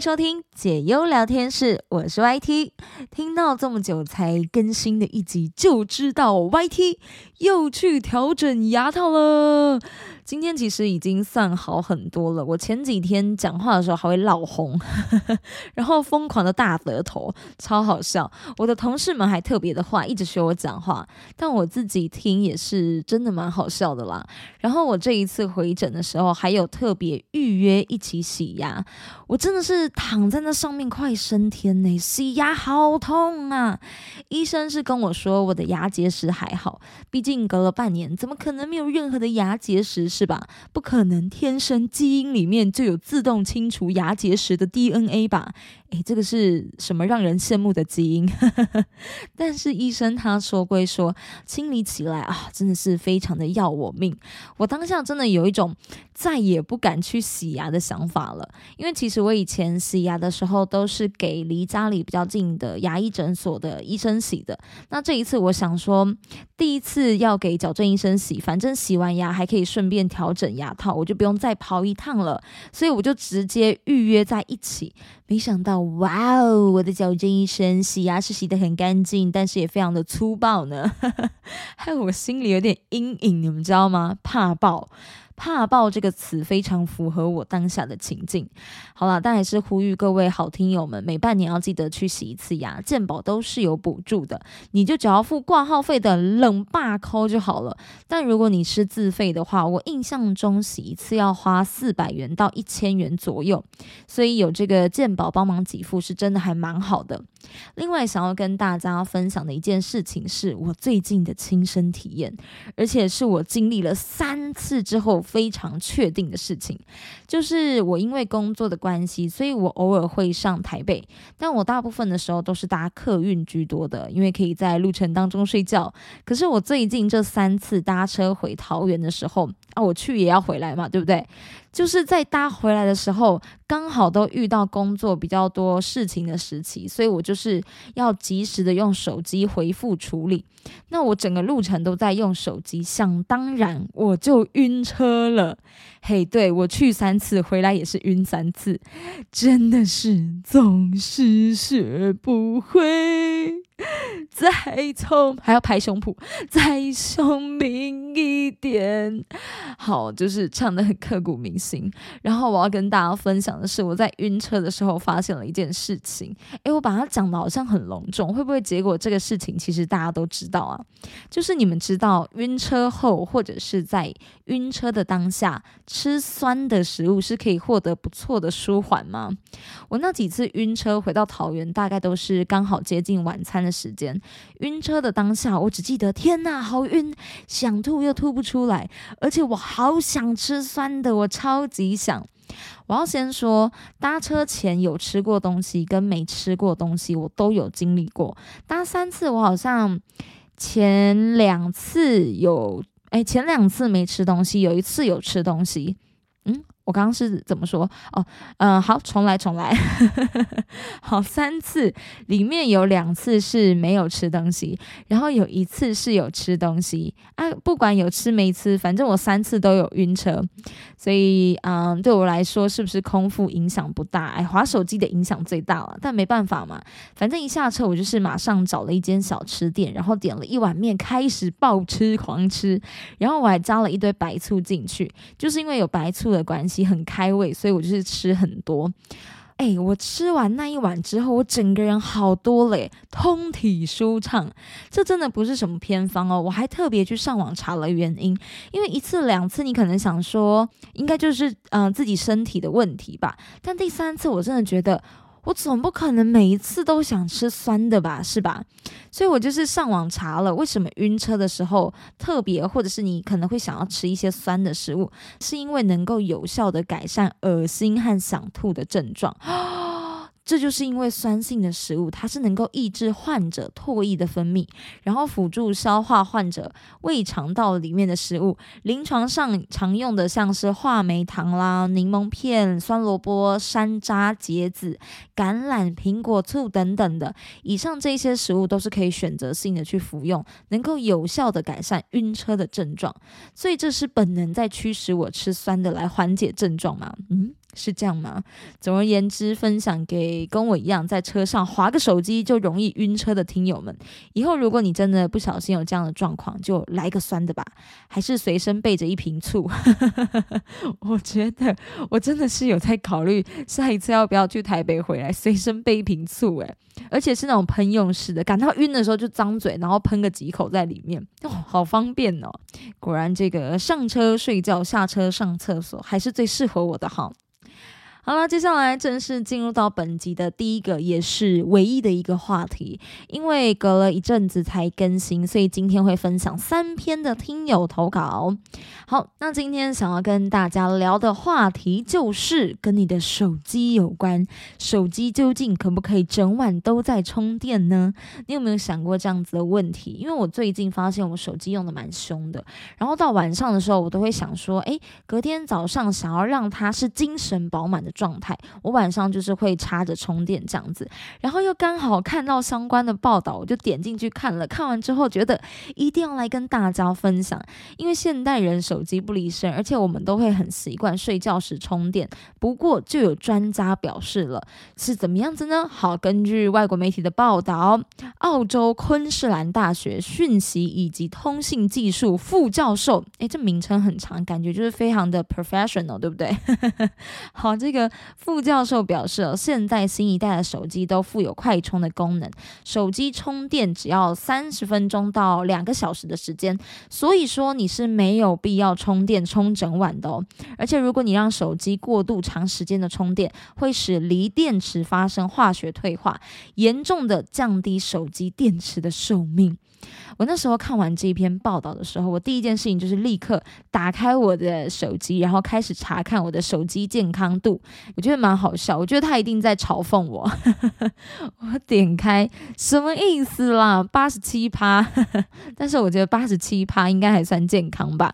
收听解忧聊天室，我是 YT。听到这么久才更新的一集，就知道 YT 又去调整牙套了。今天其实已经算好很多了。我前几天讲话的时候还会老红，然后疯狂的大舌头，超好笑。我的同事们还特别的话，一直学我讲话，但我自己听也是真的蛮好笑的啦。然后我这一次回诊的时候，还有特别预约一起洗牙，我真的是躺在那上面快升天呢，洗牙好痛啊！医生是跟我说我的牙结石还好，毕竟隔了半年，怎么可能没有任何的牙结石？是吧？不可能，天生基因里面就有自动清除牙结石的 DNA 吧？诶，这个是什么让人羡慕的基因？但是医生他说归说，清理起来啊，真的是非常的要我命。我当下真的有一种再也不敢去洗牙的想法了，因为其实我以前洗牙的时候都是给离家里比较近的牙医诊所的医生洗的。那这一次我想说，第一次要给矫正医生洗，反正洗完牙还可以顺便调整牙套，我就不用再跑一趟了，所以我就直接预约在一起。没想到，哇哦！我的矫正医生洗牙是洗得很干净，但是也非常的粗暴呢，害我心里有点阴影，你们知道吗？怕爆。怕爆这个词非常符合我当下的情境。好了，但还是呼吁各位好听友们，每半年要记得去洗一次牙，健保都是有补助的，你就只要付挂号费的冷霸扣就好了。但如果你是自费的话，我印象中洗一次要花四百元到一千元左右，所以有这个健保帮忙给付是真的还蛮好的。另外，想要跟大家分享的一件事情是我最近的亲身体验，而且是我经历了三次之后。非常确定的事情，就是我因为工作的关系，所以我偶尔会上台北，但我大部分的时候都是搭客运居多的，因为可以在路程当中睡觉。可是我最近这三次搭车回桃园的时候啊，我去也要回来嘛，对不对？就是在搭回来的时候，刚好都遇到工作比较多事情的时期，所以我就是要及时的用手机回复处理。那我整个路程都在用手机，想当然我就晕车了。嘿，对我去三次，回来也是晕三次，真的是总是学不会。再聪还要拍胸脯，再聪明一点。好，就是唱的很刻骨铭心。然后我要跟大家分享的是，我在晕车的时候发现了一件事情。诶，我把它讲的好像很隆重，会不会结果这个事情其实大家都知道啊？就是你们知道晕车后或者是在晕车的当下吃酸的食物是可以获得不错的舒缓吗？我那几次晕车回到桃园，大概都是刚好接近晚餐。的时间，晕车的当下，我只记得天呐，好晕，想吐又吐不出来，而且我好想吃酸的，我超级想。我要先说，搭车前有吃过东西跟没吃过东西，我都有经历过。搭三次，我好像前两次有，哎，前两次没吃东西，有一次有吃东西。嗯。我刚刚是怎么说？哦，嗯，好，重来，重来。好，三次里面有两次是没有吃东西，然后有一次是有吃东西。啊，不管有吃没吃，反正我三次都有晕车。所以，嗯，对我来说，是不是空腹影响不大？哎，划手机的影响最大了。但没办法嘛，反正一下车我就是马上找了一间小吃店，然后点了一碗面，开始暴吃狂吃。然后我还加了一堆白醋进去，就是因为有白醋的关系。很开胃，所以我就是吃很多。哎，我吃完那一碗之后，我整个人好多嘞，通体舒畅。这真的不是什么偏方哦，我还特别去上网查了原因。因为一次两次，你可能想说应该就是嗯自己身体的问题吧，但第三次我真的觉得。我总不可能每一次都想吃酸的吧，是吧？所以我就是上网查了，为什么晕车的时候特别，或者是你可能会想要吃一些酸的食物，是因为能够有效的改善恶心和想吐的症状。这就是因为酸性的食物，它是能够抑制患者唾液的分泌，然后辅助消化患者胃肠道里面的食物。临床上常用的像是话梅糖啦、柠檬片、酸萝卜、山楂、茄子、橄榄、苹果醋等等的，以上这些食物都是可以选择性的去服用，能够有效的改善晕车的症状。所以这是本能在驱使我吃酸的来缓解症状吗？嗯。是这样吗？总而言之，分享给跟我一样在车上划个手机就容易晕车的听友们，以后如果你真的不小心有这样的状况，就来个酸的吧，还是随身备着一瓶醋。我觉得我真的是有在考虑下一次要不要去台北回来，随身备一瓶醋，诶，而且是那种喷用式的，感到晕的时候就张嘴，然后喷个几口在里面，哦，好方便哦。果然，这个上车睡觉，下车上厕所，还是最适合我的哈。好了，接下来正式进入到本集的第一个，也是唯一的一个话题。因为隔了一阵子才更新，所以今天会分享三篇的听友投稿。好，那今天想要跟大家聊的话题就是跟你的手机有关。手机究竟可不可以整晚都在充电呢？你有没有想过这样子的问题？因为我最近发现我手机用的蛮凶的，然后到晚上的时候，我都会想说，诶，隔天早上想要让它是精神饱满的。状态，我晚上就是会插着充电这样子，然后又刚好看到相关的报道，我就点进去看了。看完之后觉得一定要来跟大家分享，因为现代人手机不离身，而且我们都会很习惯睡觉时充电。不过就有专家表示了，是怎么样子呢？好，根据外国媒体的报道，澳洲昆士兰大学讯息以及通信技术副教授，诶，这名称很长，感觉就是非常的 professional，对不对？好，这个。副教授表示，现在新一代的手机都附有快充的功能，手机充电只要三十分钟到两个小时的时间，所以说你是没有必要充电充整晚的哦。而且如果你让手机过度长时间的充电，会使锂电池发生化学退化，严重的降低手机电池的寿命。我那时候看完这一篇报道的时候，我第一件事情就是立刻打开我的手机，然后开始查看我的手机健康度。我觉得蛮好笑，我觉得他一定在嘲讽我。我点开，什么意思啦？八十七趴，但是我觉得八十七趴应该还算健康吧。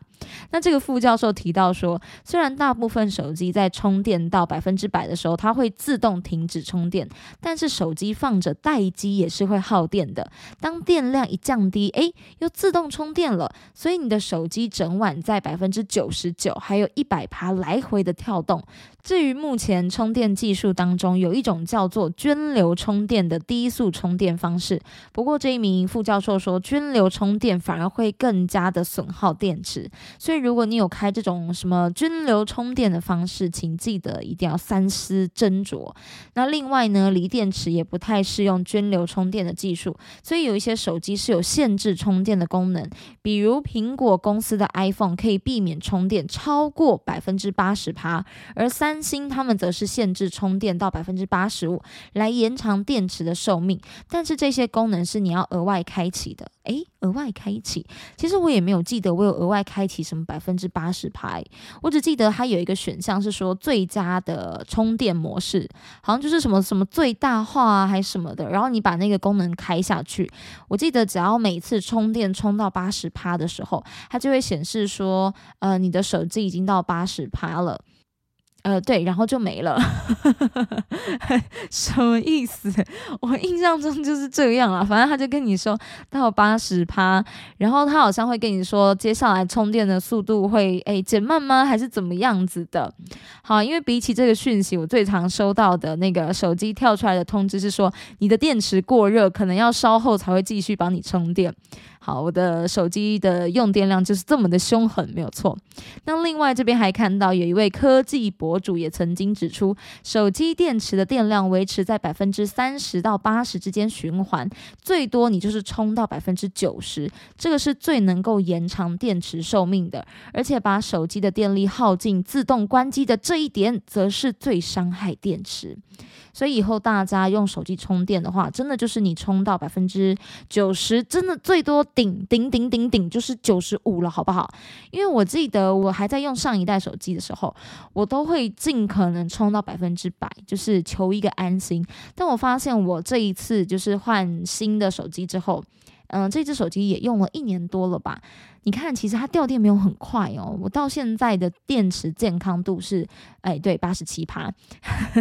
那这个副教授提到说，虽然大部分手机在充电到百分之百的时候，它会自动停止充电，但是手机放着待机也是会耗电的。当电量一降低，诶，又自动充电了，所以你的手机整晚在百分之九十九，还有一百趴来回的跳动。至于目前充电技术当中有一种叫做涓流充电的低速充电方式，不过这一名副教授说，涓流充电反而会更加的损耗电池。所以，如果你有开这种什么涓流充电的方式，请记得一定要三思斟酌。那另外呢，锂电池也不太适用涓流充电的技术，所以有一些手机是有限制充电的功能，比如苹果公司的 iPhone 可以避免充电超过百分之八十趴，而三星他们则是限制充电到百分之八十五，来延长电池的寿命。但是这些功能是你要额外开启的。诶，额外开启，其实我也没有记得我有额外开启什么百分之八十排，我只记得它有一个选项是说最佳的充电模式，好像就是什么什么最大化啊，还是什么的，然后你把那个功能开下去，我记得只要每次充电充到八十趴的时候，它就会显示说，呃，你的手机已经到八十趴了。呃，对，然后就没了，什么意思？我印象中就是这样啊。反正他就跟你说到八十趴，然后他好像会跟你说接下来充电的速度会诶减慢吗？还是怎么样子的？好，因为比起这个讯息，我最常收到的那个手机跳出来的通知是说你的电池过热，可能要稍后才会继续帮你充电。好，我的手机的用电量就是这么的凶狠，没有错。那另外这边还看到有一位科技博主也曾经指出，手机电池的电量维持在百分之三十到八十之间循环，最多你就是充到百分之九十，这个是最能够延长电池寿命的。而且把手机的电力耗尽自动关机的这一点，则是最伤害电池。所以以后大家用手机充电的话，真的就是你充到百分之九十，真的最多顶顶顶顶顶就是九十五了，好不好？因为我记得我还在用上一代手机的时候，我都会尽可能充到百分之百，就是求一个安心。但我发现我这一次就是换新的手机之后。嗯，这只手机也用了一年多了吧。你看，其实它掉电没有很快哦。我到现在的电池健康度是，哎，对，八十七趴。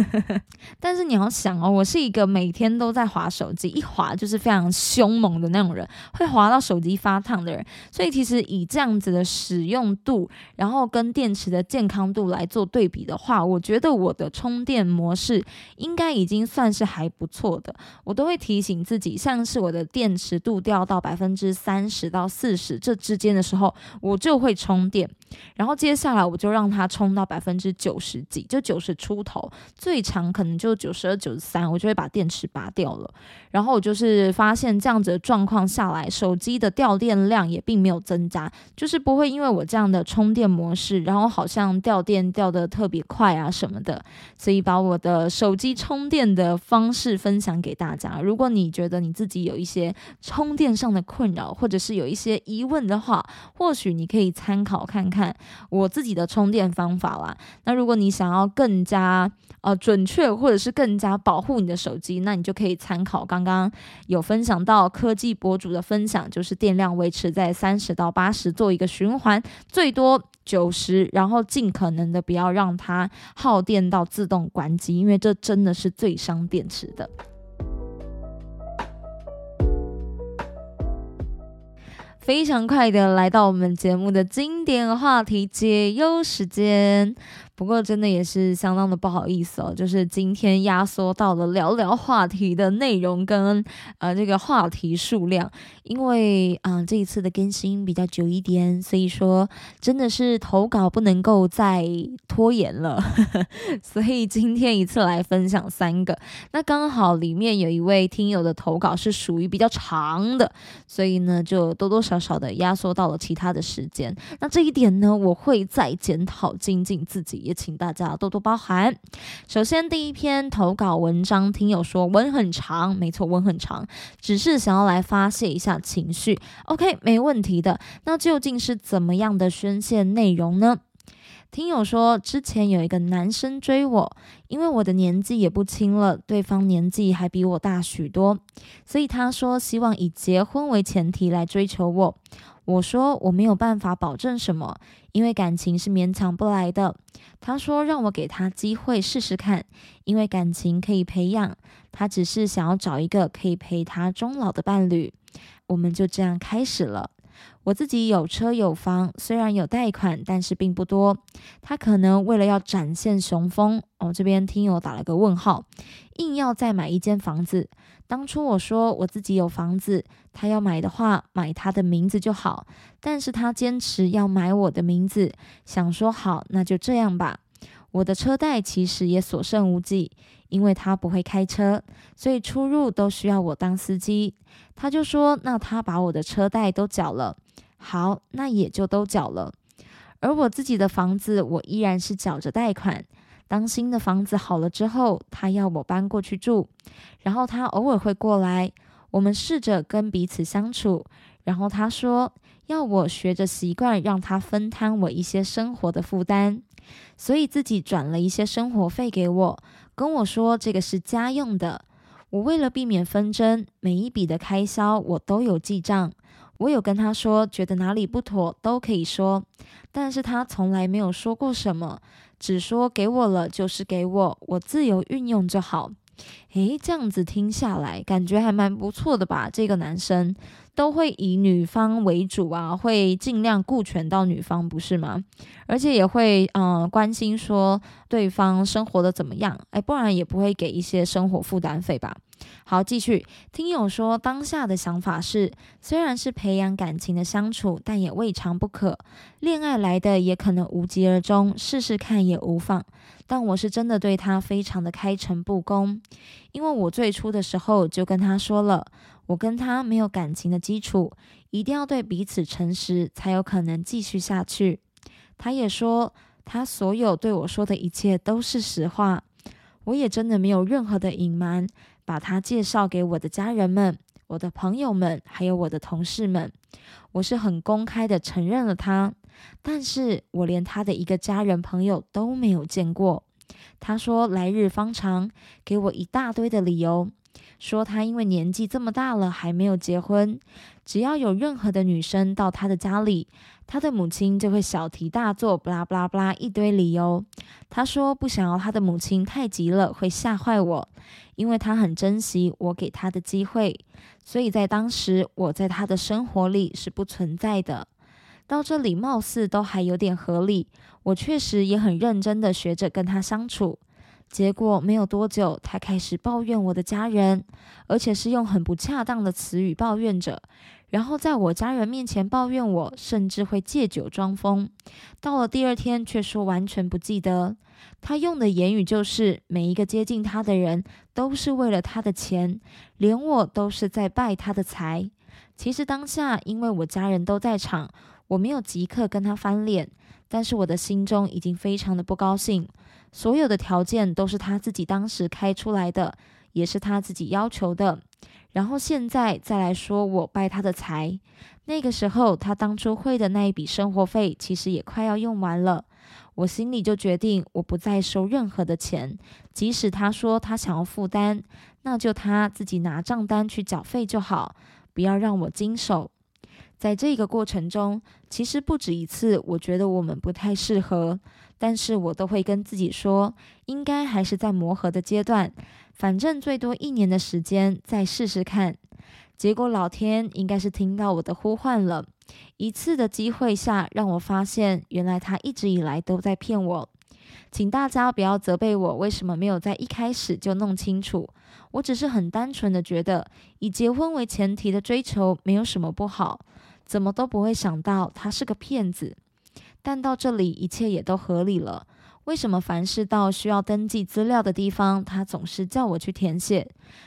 但是你要想哦，我是一个每天都在划手机，一划就是非常凶猛的那种人，会划到手机发烫的人。所以其实以这样子的使用度，然后跟电池的健康度来做对比的话，我觉得我的充电模式应该已经算是还不错的。我都会提醒自己，像是我的电池度掉到百分之三十到四十这之间。的时候，我就会充电，然后接下来我就让它充到百分之九十几，就九十出头，最长可能就九十二、九十三，我就会把电池拔掉了。然后我就是发现这样子的状况下来，手机的掉电量也并没有增加，就是不会因为我这样的充电模式，然后好像掉电掉的特别快啊什么的。所以把我的手机充电的方式分享给大家。如果你觉得你自己有一些充电上的困扰，或者是有一些疑问的话，或许你可以参考看看我自己的充电方法啦。那如果你想要更加呃准确，或者是更加保护你的手机，那你就可以参考刚刚有分享到科技博主的分享，就是电量维持在三十到八十做一个循环，最多九十，然后尽可能的不要让它耗电到自动关机，因为这真的是最伤电池的。非常快的来到我们节目的经典话题解忧时间。不过真的也是相当的不好意思哦，就是今天压缩到了聊聊话题的内容跟呃这个话题数量，因为啊这一次的更新比较久一点，所以说真的是投稿不能够再拖延了，所以今天一次来分享三个。那刚好里面有一位听友的投稿是属于比较长的，所以呢就多多少少的压缩到了其他的时间。那这一点呢，我会再检讨精进自己。也请大家多多包涵。首先，第一篇投稿文章，听友说文很长，没错，文很长，只是想要来发泄一下情绪。OK，没问题的。那究竟是怎么样的宣泄内容呢？听友说，之前有一个男生追我，因为我的年纪也不轻了，对方年纪还比我大许多，所以他说希望以结婚为前提来追求我。我说我没有办法保证什么，因为感情是勉强不来的。他说让我给他机会试试看，因为感情可以培养。他只是想要找一个可以陪他终老的伴侣。我们就这样开始了。我自己有车有房，虽然有贷款，但是并不多。他可能为了要展现雄风，哦，这边听友打了个问号，硬要再买一间房子。当初我说我自己有房子，他要买的话买他的名字就好，但是他坚持要买我的名字，想说好那就这样吧。我的车贷其实也所剩无几，因为他不会开车，所以出入都需要我当司机。他就说那他把我的车贷都缴了，好，那也就都缴了。而我自己的房子，我依然是缴着贷款。当新的房子好了之后，他要我搬过去住，然后他偶尔会过来，我们试着跟彼此相处。然后他说要我学着习惯，让他分摊我一些生活的负担，所以自己转了一些生活费给我，跟我说这个是家用的。我为了避免纷争，每一笔的开销我都有记账。我有跟他说，觉得哪里不妥都可以说，但是他从来没有说过什么。只说给我了就是给我，我自由运用就好。诶，这样子听下来，感觉还蛮不错的吧？这个男生都会以女方为主啊，会尽量顾全到女方，不是吗？而且也会嗯关心说对方生活的怎么样，诶，不然也不会给一些生活负担费吧。好，继续。听友说，当下的想法是，虽然是培养感情的相处，但也未尝不可。恋爱来的也可能无疾而终，试试看也无妨。但我是真的对他非常的开诚布公，因为我最初的时候就跟他说了，我跟他没有感情的基础，一定要对彼此诚实，才有可能继续下去。他也说，他所有对我说的一切都是实话，我也真的没有任何的隐瞒。把他介绍给我的家人们、我的朋友们，还有我的同事们，我是很公开的承认了他，但是我连他的一个家人朋友都没有见过。他说来日方长，给我一大堆的理由。说他因为年纪这么大了还没有结婚，只要有任何的女生到他的家里，他的母亲就会小题大做，不拉不拉不拉一堆理由。他说不想要他的母亲太急了，会吓坏我，因为他很珍惜我给他的机会，所以在当时我在他的生活里是不存在的。到这里貌似都还有点合理，我确实也很认真的学着跟他相处。结果没有多久，他开始抱怨我的家人，而且是用很不恰当的词语抱怨着，然后在我家人面前抱怨我，甚至会借酒装疯。到了第二天，却说完全不记得。他用的言语就是每一个接近他的人都是为了他的钱，连我都是在拜他的财。其实当下因为我家人都在场，我没有即刻跟他翻脸，但是我的心中已经非常的不高兴。所有的条件都是他自己当时开出来的，也是他自己要求的。然后现在再来说我拜他的财，那个时候他当初汇的那一笔生活费其实也快要用完了，我心里就决定我不再收任何的钱，即使他说他想要负担，那就他自己拿账单去缴费就好，不要让我经手。在这个过程中，其实不止一次，我觉得我们不太适合。但是我都会跟自己说，应该还是在磨合的阶段，反正最多一年的时间再试试看。结果老天应该是听到我的呼唤了，一次的机会下，让我发现原来他一直以来都在骗我。请大家不要责备我，为什么没有在一开始就弄清楚？我只是很单纯的觉得，以结婚为前提的追求没有什么不好，怎么都不会想到他是个骗子。但到这里，一切也都合理了。为什么凡是到需要登记资料的地方，他总是叫我去填写；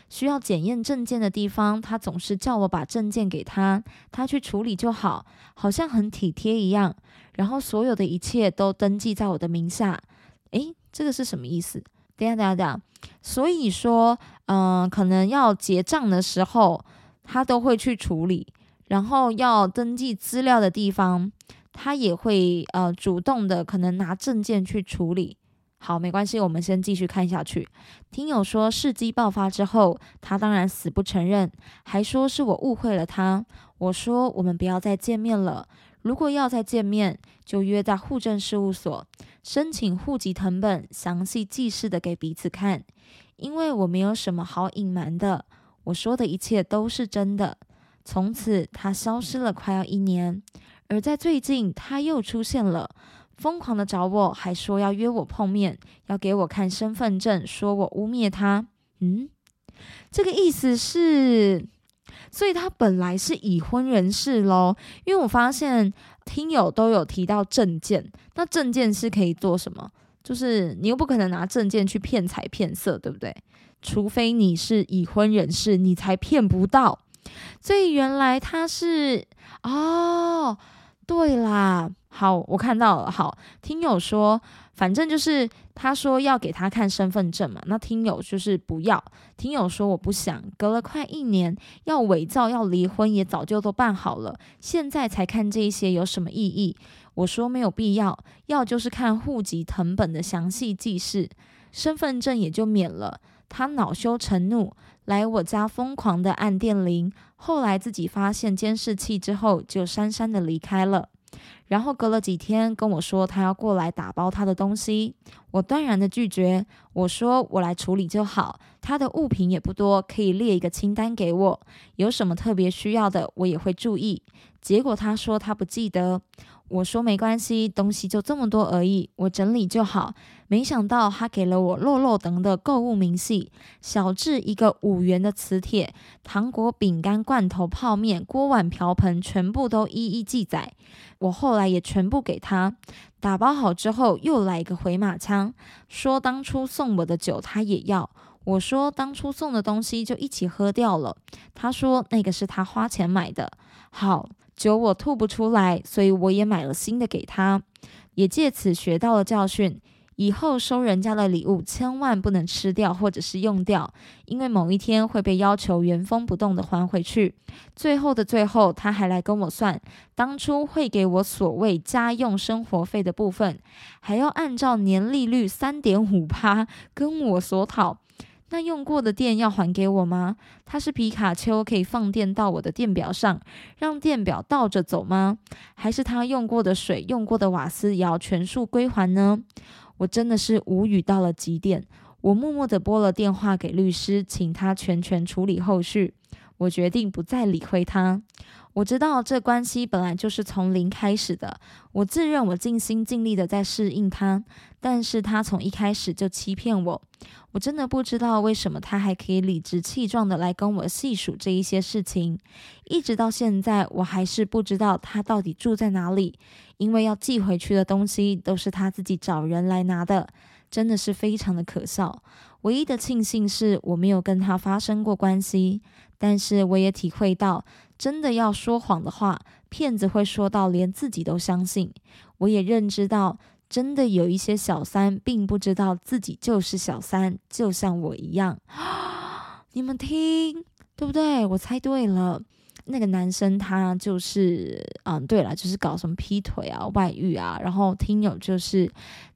需要检验证件的地方，他总是叫我把证件给他，他去处理就好，好像很体贴一样。然后所有的一切都登记在我的名下。诶，这个是什么意思？等下等下等下。所以说，嗯，可能要结账的时候，他都会去处理；然后要登记资料的地方。他也会呃主动的，可能拿证件去处理。好，没关系，我们先继续看下去。听友说事机爆发之后，他当然死不承认，还说是我误会了他。我说我们不要再见面了，如果要再见面，就约在户政事务所申请户籍成本，详细记事的给彼此看，因为我没有什么好隐瞒的，我说的一切都是真的。从此他消失了快要一年。而在最近，他又出现了，疯狂的找我，还说要约我碰面，要给我看身份证，说我污蔑他。嗯，这个意思是，所以他本来是已婚人士喽。因为我发现听友都有提到证件，那证件是可以做什么？就是你又不可能拿证件去骗财骗色，对不对？除非你是已婚人士，你才骗不到。所以原来他是哦。对啦，好，我看到了。好，听友说，反正就是他说要给他看身份证嘛，那听友就是不要。听友说我不想，隔了快一年，要伪造要离婚也早就都办好了，现在才看这些有什么意义？我说没有必要，要就是看户籍成本的详细记事，身份证也就免了。他恼羞成怒，来我家疯狂的按电铃。后来自己发现监视器之后，就姗姗的离开了。然后隔了几天跟我说他要过来打包他的东西，我断然的拒绝。我说我来处理就好，他的物品也不多，可以列一个清单给我，有什么特别需要的我也会注意。结果他说他不记得。我说没关系，东西就这么多而已，我整理就好。没想到他给了我肉肉等的购物明细，小至一个五元的磁铁，糖果、饼干、罐头、泡面、锅碗瓢盆，全部都一一记载。我后来也全部给他打包好之后，又来一个回马枪，说当初送我的酒他也要。我说当初送的东西就一起喝掉了。他说那个是他花钱买的。好。酒我吐不出来，所以我也买了新的给他，也借此学到了教训。以后收人家的礼物，千万不能吃掉或者是用掉，因为某一天会被要求原封不动的还回去。最后的最后，他还来跟我算，当初会给我所谓家用生活费的部分，还要按照年利率三点五趴跟我索讨。那用过的电要还给我吗？它是皮卡丘，可以放电到我的电表上，让电表倒着走吗？还是他用过的水、用过的瓦斯也要全数归还呢？我真的是无语到了极点。我默默地拨了电话给律师，请他全权处理后续。我决定不再理会他。我知道这关系本来就是从零开始的，我自认我尽心尽力的在适应他，但是他从一开始就欺骗我。我真的不知道为什么他还可以理直气壮的来跟我细数这一些事情，一直到现在我还是不知道他到底住在哪里，因为要寄回去的东西都是他自己找人来拿的，真的是非常的可笑。唯一的庆幸是我没有跟他发生过关系，但是我也体会到。真的要说谎的话，骗子会说到连自己都相信。我也认知到，真的有一些小三并不知道自己就是小三，就像我一样。你们听，对不对？我猜对了，那个男生他就是，嗯，对了，就是搞什么劈腿啊、外遇啊，然后听友就是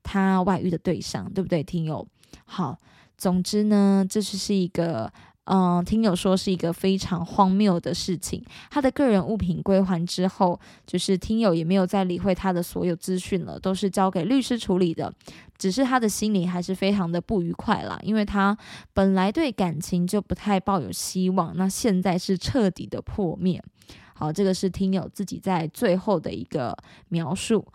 他外遇的对象，对不对？听友，好，总之呢，这就是一个。嗯，听友说是一个非常荒谬的事情。他的个人物品归还之后，就是听友也没有再理会他的所有资讯了，都是交给律师处理的。只是他的心里还是非常的不愉快啦，因为他本来对感情就不太抱有希望，那现在是彻底的破灭。好，这个是听友自己在最后的一个描述。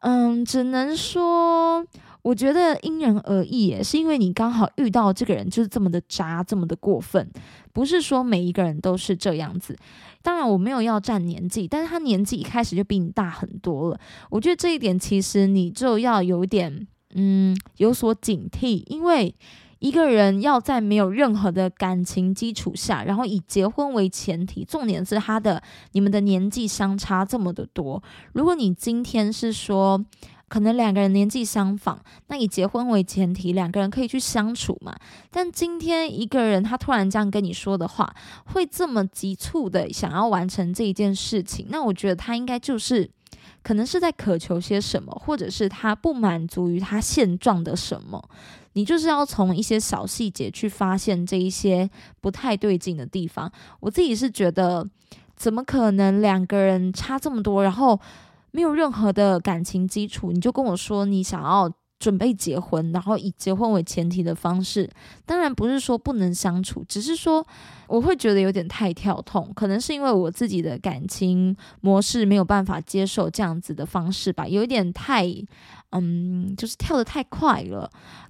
嗯，只能说。我觉得因人而异，也是因为你刚好遇到这个人就是这么的渣，这么的过分，不是说每一个人都是这样子。当然我没有要占年纪，但是他年纪一开始就比你大很多了。我觉得这一点其实你就要有点嗯有所警惕，因为一个人要在没有任何的感情基础下，然后以结婚为前提，重点是他的你们的年纪相差这么的多。如果你今天是说。可能两个人年纪相仿，那以结婚为前提，两个人可以去相处嘛。但今天一个人他突然这样跟你说的话，会这么急促的想要完成这一件事情，那我觉得他应该就是可能是在渴求些什么，或者是他不满足于他现状的什么。你就是要从一些小细节去发现这一些不太对劲的地方。我自己是觉得，怎么可能两个人差这么多，然后。没有任何的感情基础，你就跟我说你想要准备结婚，然后以结婚为前提的方式，当然不是说不能相处，只是说我会觉得有点太跳痛，可能是因为我自己的感情模式没有办法接受这样子的方式吧，有一点太，嗯，就是跳得太快了。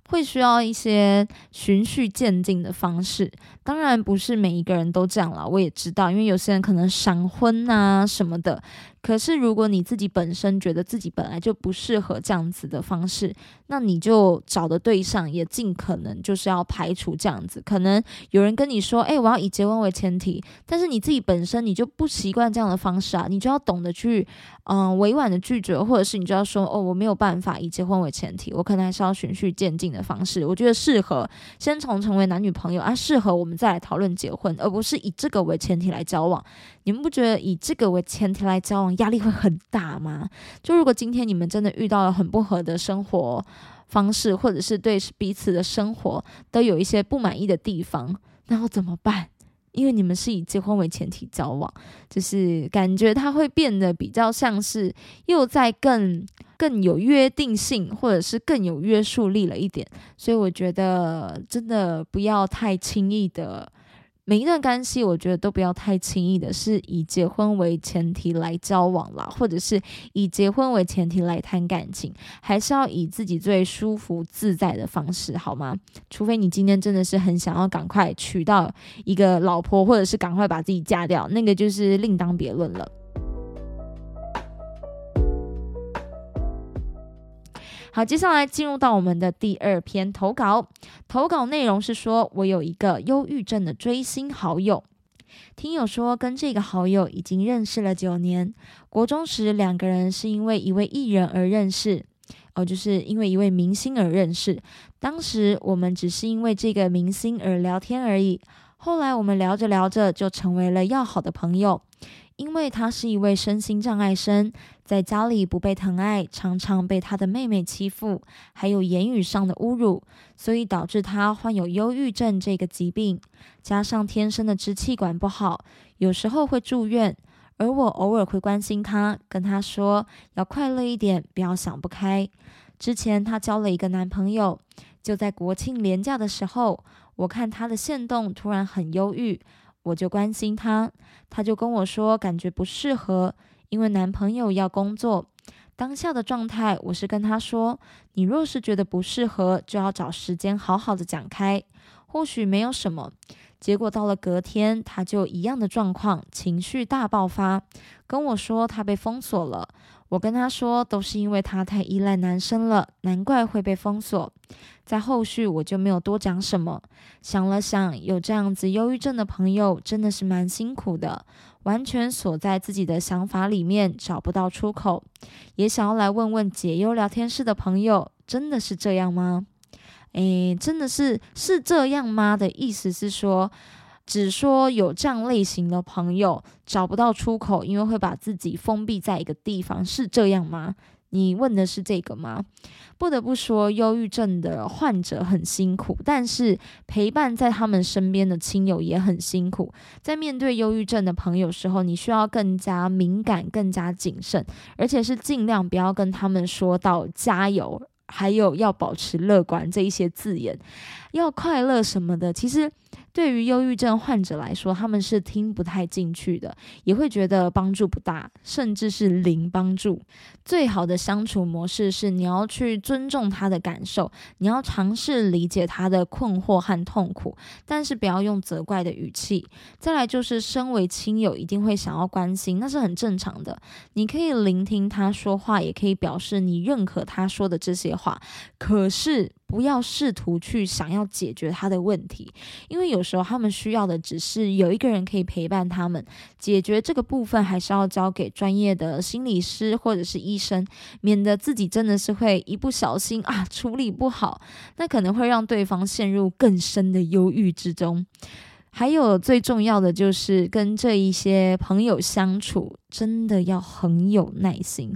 会需要一些循序渐进的方式，当然不是每一个人都这样了。我也知道，因为有些人可能闪婚啊什么的。可是如果你自己本身觉得自己本来就不适合这样子的方式，那你就找的对象也尽可能就是要排除这样子。可能有人跟你说：“哎，我要以结婚为前提。”但是你自己本身你就不习惯这样的方式啊，你就要懂得去嗯委婉的拒绝，或者是你就要说：“哦，我没有办法以结婚为前提，我可能还是要循序渐进的。”方式，我觉得适合先从成为男女朋友啊，适合我们再来讨论结婚，而不是以这个为前提来交往。你们不觉得以这个为前提来交往压力会很大吗？就如果今天你们真的遇到了很不合的生活方式，或者是对彼此的生活都有一些不满意的地方，那要怎么办？因为你们是以结婚为前提交往，就是感觉他会变得比较像是又在更。更有约定性，或者是更有约束力了一点，所以我觉得真的不要太轻易的，每一段关系，我觉得都不要太轻易的，是以结婚为前提来交往啦，或者是以结婚为前提来谈感情，还是要以自己最舒服自在的方式，好吗？除非你今天真的是很想要赶快娶到一个老婆，或者是赶快把自己嫁掉，那个就是另当别论了。好，接下来进入到我们的第二篇投稿。投稿内容是说，我有一个忧郁症的追星好友。听友说，跟这个好友已经认识了九年。国中时，两个人是因为一位艺人而认识，哦，就是因为一位明星而认识。当时我们只是因为这个明星而聊天而已。后来我们聊着聊着，就成为了要好的朋友。因为他是一位身心障碍生，在家里不被疼爱，常常被他的妹妹欺负，还有言语上的侮辱，所以导致他患有忧郁症这个疾病。加上天生的支气管不好，有时候会住院。而我偶尔会关心他，跟他说要快乐一点，不要想不开。之前她交了一个男朋友，就在国庆连假的时候，我看他的线动突然很忧郁。我就关心他，他就跟我说感觉不适合，因为男朋友要工作。当下的状态，我是跟他说：“你若是觉得不适合，就要找时间好好的讲开，或许没有什么。”结果到了隔天，他就一样的状况，情绪大爆发，跟我说他被封锁了。我跟他说，都是因为他太依赖男生了，难怪会被封锁。在后续我就没有多讲什么。想了想，有这样子忧郁症的朋友真的是蛮辛苦的，完全锁在自己的想法里面，找不到出口。也想要来问问解忧聊天室的朋友，真的是这样吗？诶，真的是是这样吗？的意思是说。只说有这样类型的朋友找不到出口，因为会把自己封闭在一个地方，是这样吗？你问的是这个吗？不得不说，忧郁症的患者很辛苦，但是陪伴在他们身边的亲友也很辛苦。在面对忧郁症的朋友时候，你需要更加敏感、更加谨慎，而且是尽量不要跟他们说到加油，还有要保持乐观这一些字眼，要快乐什么的，其实。对于忧郁症患者来说，他们是听不太进去的，也会觉得帮助不大，甚至是零帮助。最好的相处模式是，你要去尊重他的感受，你要尝试理解他的困惑和痛苦，但是不要用责怪的语气。再来就是，身为亲友，一定会想要关心，那是很正常的。你可以聆听他说话，也可以表示你认可他说的这些话，可是。不要试图去想要解决他的问题，因为有时候他们需要的只是有一个人可以陪伴他们。解决这个部分还是要交给专业的心理师或者是医生，免得自己真的是会一不小心啊处理不好，那可能会让对方陷入更深的忧郁之中。还有最重要的就是跟这一些朋友相处。真的要很有耐心，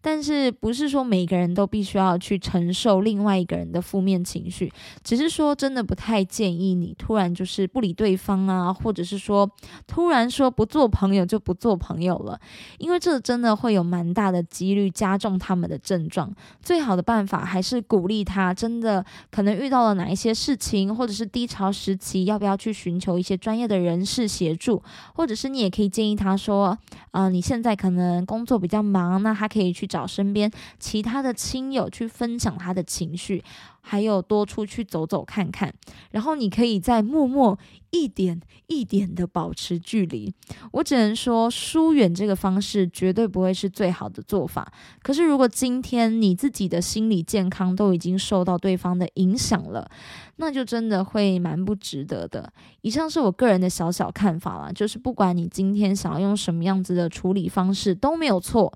但是不是说每个人都必须要去承受另外一个人的负面情绪？只是说真的不太建议你突然就是不理对方啊，或者是说突然说不做朋友就不做朋友了，因为这真的会有蛮大的几率加重他们的症状。最好的办法还是鼓励他，真的可能遇到了哪一些事情，或者是低潮时期，要不要去寻求一些专业的人士协助，或者是你也可以建议他说，嗯。你现在可能工作比较忙，那他可以去找身边其他的亲友去分享他的情绪，还有多出去走走看看。然后你可以再默默一点一点的保持距离。我只能说，疏远这个方式绝对不会是最好的做法。可是如果今天你自己的心理健康都已经受到对方的影响了，那就真的会蛮不值得的。以上是我个人的小小看法啦，就是不管你今天想要用什么样子的处理方式都没有错，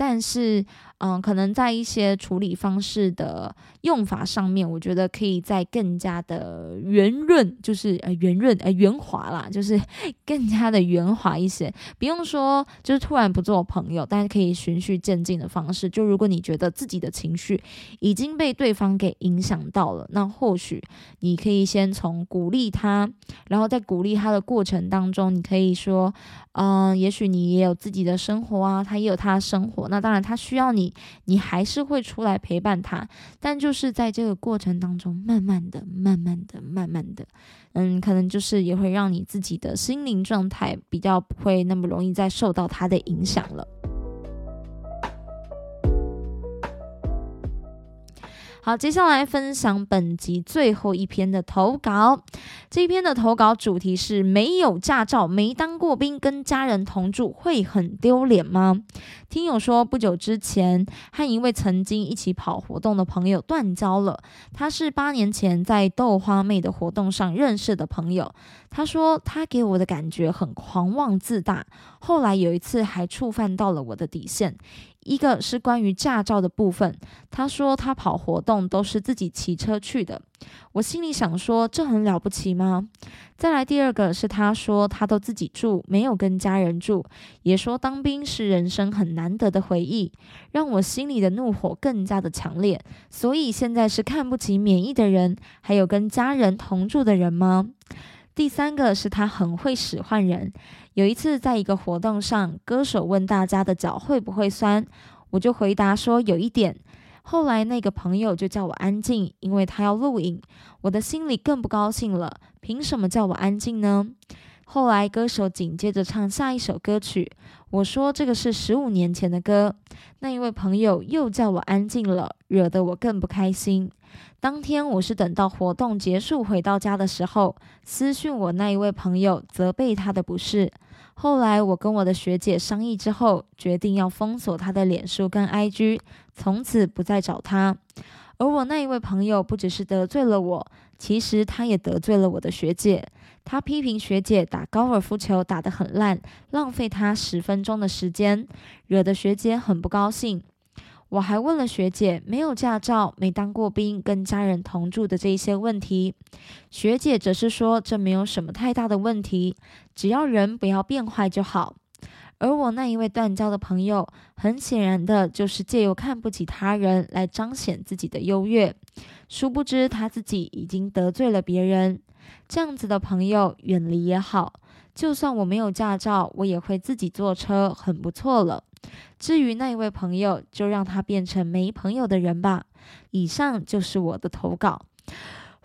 但是。嗯，可能在一些处理方式的用法上面，我觉得可以再更加的圆润，就是呃圆润呃圆滑啦，就是 更加的圆滑一些。不用说，就是突然不做朋友，但是可以循序渐进的方式。就如果你觉得自己的情绪已经被对方给影响到了，那或许你可以先从鼓励他，然后在鼓励他的过程当中，你可以说，嗯，也许你也有自己的生活啊，他也有他的生活，那当然他需要你。你还是会出来陪伴他，但就是在这个过程当中，慢慢的、慢慢的、慢慢的，嗯，可能就是也会让你自己的心灵状态比较不会那么容易再受到他的影响了。好，接下来分享本集最后一篇的投稿。这一篇的投稿主题是：没有驾照、没当过兵，跟家人同住会很丢脸吗？听友说，不久之前和一位曾经一起跑活动的朋友断交了。他是八年前在豆花妹的活动上认识的朋友。他说他给我的感觉很狂妄自大，后来有一次还触犯到了我的底线。一个是关于驾照的部分，他说他跑活动都是自己骑车去的，我心里想说这很了不起吗？再来第二个是他说他都自己住，没有跟家人住，也说当兵是人生很难得的回忆，让我心里的怒火更加的强烈。所以现在是看不起免疫的人，还有跟家人同住的人吗？第三个是他很会使唤人。有一次在一个活动上，歌手问大家的脚会不会酸，我就回答说有一点。后来那个朋友就叫我安静，因为他要录影。我的心里更不高兴了，凭什么叫我安静呢？后来歌手紧接着唱下一首歌曲，我说这个是十五年前的歌。那一位朋友又叫我安静了，惹得我更不开心。当天我是等到活动结束回到家的时候，私讯我那一位朋友，责备他的不是。后来我跟我的学姐商议之后，决定要封锁他的脸书跟 IG，从此不再找他。而我那一位朋友不只是得罪了我，其实他也得罪了我的学姐。他批评学姐打高尔夫球打得很烂，浪费他十分钟的时间，惹得学姐很不高兴。我还问了学姐没有驾照、没当过兵、跟家人同住的这一些问题，学姐则是说这没有什么太大的问题，只要人不要变坏就好。而我那一位断交的朋友，很显然的就是借由看不起他人来彰显自己的优越，殊不知他自己已经得罪了别人。这样子的朋友远离也好，就算我没有驾照，我也会自己坐车，很不错了。至于那一位朋友，就让他变成没朋友的人吧。以上就是我的投稿。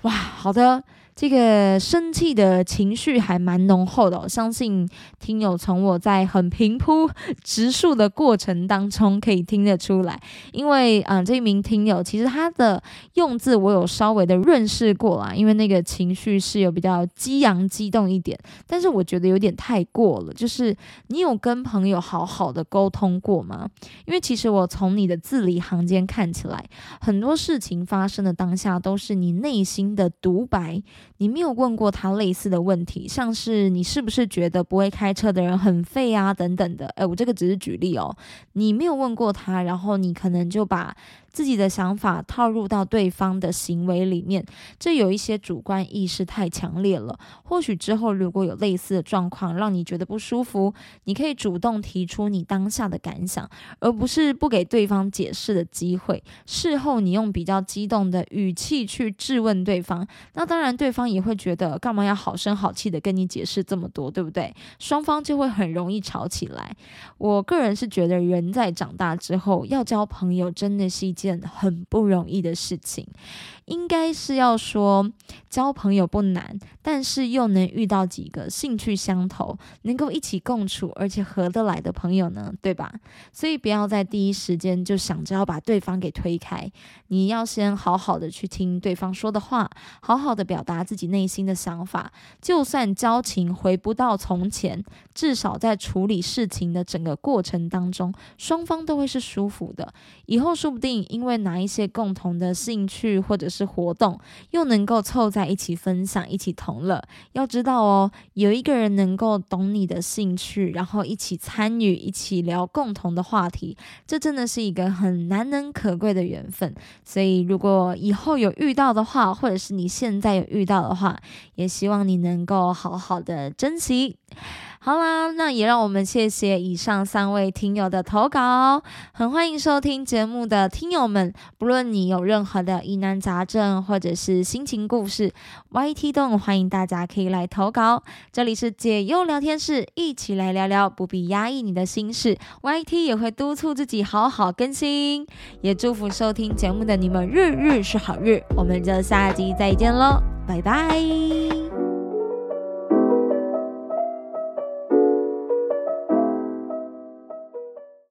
哇，好的。这个生气的情绪还蛮浓厚的，相信听友从我在很平铺直述的过程当中可以听得出来。因为，啊，这一名听友其实他的用字我有稍微的润饰过啦，因为那个情绪是有比较激昂激动一点，但是我觉得有点太过了。就是你有跟朋友好好的沟通过吗？因为其实我从你的字里行间看起来，很多事情发生的当下都是你内心的独白。你没有问过他类似的问题，像是你是不是觉得不会开车的人很废啊等等的。诶，我这个只是举例哦，你没有问过他，然后你可能就把。自己的想法套入到对方的行为里面，这有一些主观意识太强烈了。或许之后如果有类似的状况让你觉得不舒服，你可以主动提出你当下的感想，而不是不给对方解释的机会。事后你用比较激动的语气去质问对方，那当然对方也会觉得干嘛要好声好气的跟你解释这么多，对不对？双方就会很容易吵起来。我个人是觉得人在长大之后要交朋友真的是一件。很不容易的事情。应该是要说交朋友不难，但是又能遇到几个兴趣相投、能够一起共处而且合得来的朋友呢？对吧？所以不要在第一时间就想着要把对方给推开，你要先好好的去听对方说的话，好好的表达自己内心的想法。就算交情回不到从前，至少在处理事情的整个过程当中，双方都会是舒服的。以后说不定因为哪一些共同的兴趣或者是活动又能够凑在一起分享，一起同乐。要知道哦，有一个人能够懂你的兴趣，然后一起参与，一起聊共同的话题，这真的是一个很难能可贵的缘分。所以，如果以后有遇到的话，或者是你现在有遇到的话，也希望你能够好好的珍惜。好啦，那也让我们谢谢以上三位听友的投稿，很欢迎收听节目的听友们，不论你有任何的疑难杂症或者是心情故事，YT 都欢迎大家可以来投稿。这里是解忧聊天室，一起来聊聊，不必压抑你的心事，YT 也会督促自己好好更新，也祝福收听节目的你们日日是好日，我们就下集再见喽，拜拜。